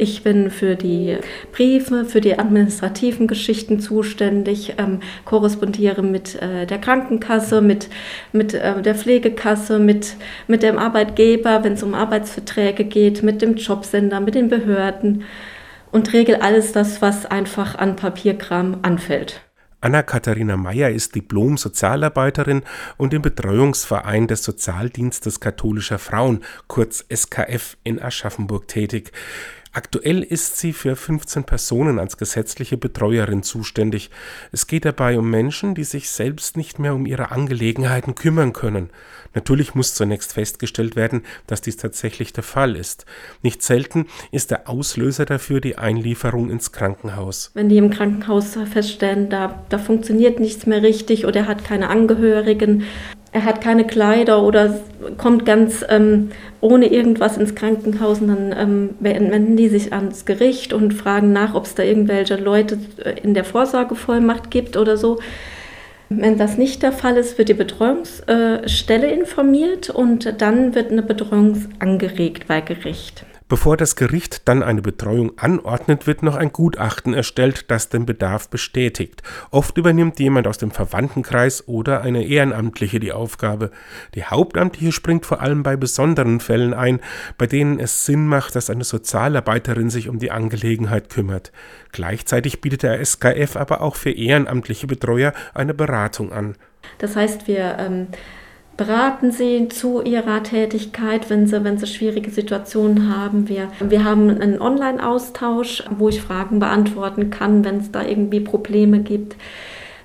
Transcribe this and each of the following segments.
Ich bin für die Briefe, für die administrativen Geschichten zuständig, ähm, korrespondiere mit äh, der Krankenkasse, mit, mit äh, der Pflegekasse, mit, mit dem Arbeitgeber, wenn es um Arbeitsverträge geht, mit dem Jobsender, mit den Behörden und regel alles das, was einfach an Papierkram anfällt. Anna-Katharina Meyer ist Diplom-Sozialarbeiterin und im Betreuungsverein des Sozialdienstes katholischer Frauen, kurz SKF, in Aschaffenburg tätig. Aktuell ist sie für 15 Personen als gesetzliche Betreuerin zuständig. Es geht dabei um Menschen, die sich selbst nicht mehr um ihre Angelegenheiten kümmern können. Natürlich muss zunächst festgestellt werden, dass dies tatsächlich der Fall ist. Nicht selten ist der Auslöser dafür die Einlieferung ins Krankenhaus. Wenn die im Krankenhaus feststellen, da, da funktioniert nichts mehr richtig oder er hat keine Angehörigen, er hat keine Kleider oder kommt ganz ähm, ohne irgendwas ins Krankenhaus und dann ähm, wenden die sich ans Gericht und fragen nach, ob es da irgendwelche Leute äh, in der Vorsorgevollmacht gibt oder so. Wenn das nicht der Fall ist, wird die Betreuungsstelle informiert und dann wird eine Betreuung angeregt bei Gericht. Bevor das Gericht dann eine Betreuung anordnet, wird noch ein Gutachten erstellt, das den Bedarf bestätigt. Oft übernimmt jemand aus dem Verwandtenkreis oder eine Ehrenamtliche die Aufgabe. Die Hauptamtliche springt vor allem bei besonderen Fällen ein, bei denen es Sinn macht, dass eine Sozialarbeiterin sich um die Angelegenheit kümmert. Gleichzeitig bietet der SKF aber auch für ehrenamtliche Betreuer eine Beratung an. Das heißt, wir ähm, beraten sie zu ihrer Tätigkeit, wenn sie, wenn sie schwierige Situationen haben. Wir, wir haben einen Online-Austausch, wo ich Fragen beantworten kann, wenn es da irgendwie Probleme gibt.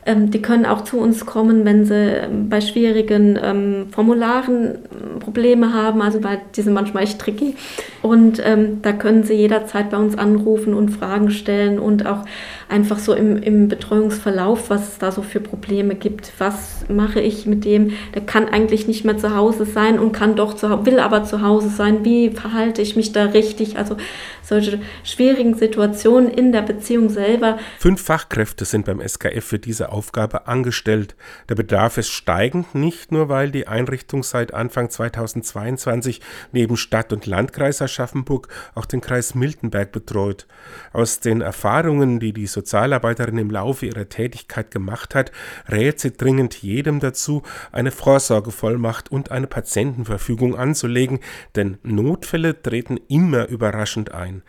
Ähm, die können auch zu uns kommen, wenn sie ähm, bei schwierigen ähm, Formularen Probleme haben, also weil die sind manchmal echt tricky. Und ähm, da können sie jederzeit bei uns anrufen und Fragen stellen und auch einfach so im, im Betreuungsverlauf, was es da so für Probleme gibt. Was mache ich mit dem? Der kann eigentlich nicht mehr zu Hause sein und kann doch zu, will aber zu Hause sein. Wie verhalte ich mich da richtig? Also solche schwierigen Situationen in der Beziehung selber. Fünf Fachkräfte sind beim SKF für diese Aufgabe angestellt. Der Bedarf ist steigend, nicht nur weil die Einrichtung seit Anfang 2022 neben Stadt und Landkreis Aschaffenburg auch den Kreis Miltenberg betreut. Aus den Erfahrungen, die die Sozialarbeiterin im Laufe ihrer Tätigkeit gemacht hat, rät sie dringend jedem dazu, eine Vorsorgevollmacht und eine Patientenverfügung anzulegen, denn Notfälle treten immer überraschend ein.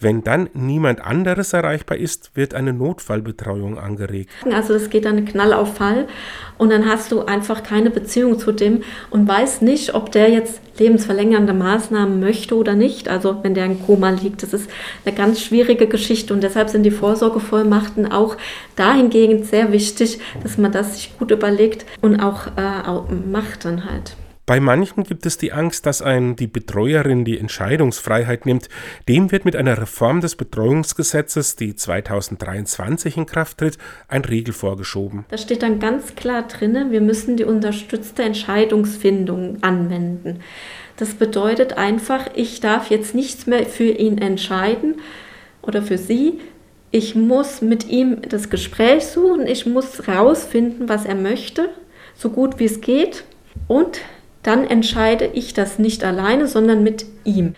Wenn dann niemand anderes erreichbar ist, wird eine Notfallbetreuung angeregt. Also es geht dann Knall Fall und dann hast du einfach keine Beziehung zu dem und weißt nicht, ob der jetzt lebensverlängernde Maßnahmen möchte oder nicht. Also wenn der in Koma liegt, das ist eine ganz schwierige Geschichte und deshalb sind die Vorsorgevollmachten auch dahingehend sehr wichtig, dass man das sich gut überlegt und auch, äh, auch macht dann halt. Bei manchen gibt es die Angst, dass ein die Betreuerin die Entscheidungsfreiheit nimmt. Dem wird mit einer Reform des Betreuungsgesetzes, die 2023 in Kraft tritt, ein Riegel vorgeschoben. Da steht dann ganz klar drin, wir müssen die unterstützte Entscheidungsfindung anwenden. Das bedeutet einfach, ich darf jetzt nichts mehr für ihn entscheiden oder für sie. Ich muss mit ihm das Gespräch suchen, ich muss herausfinden, was er möchte, so gut wie es geht. Und dann entscheide ich das nicht alleine, sondern mit ihm.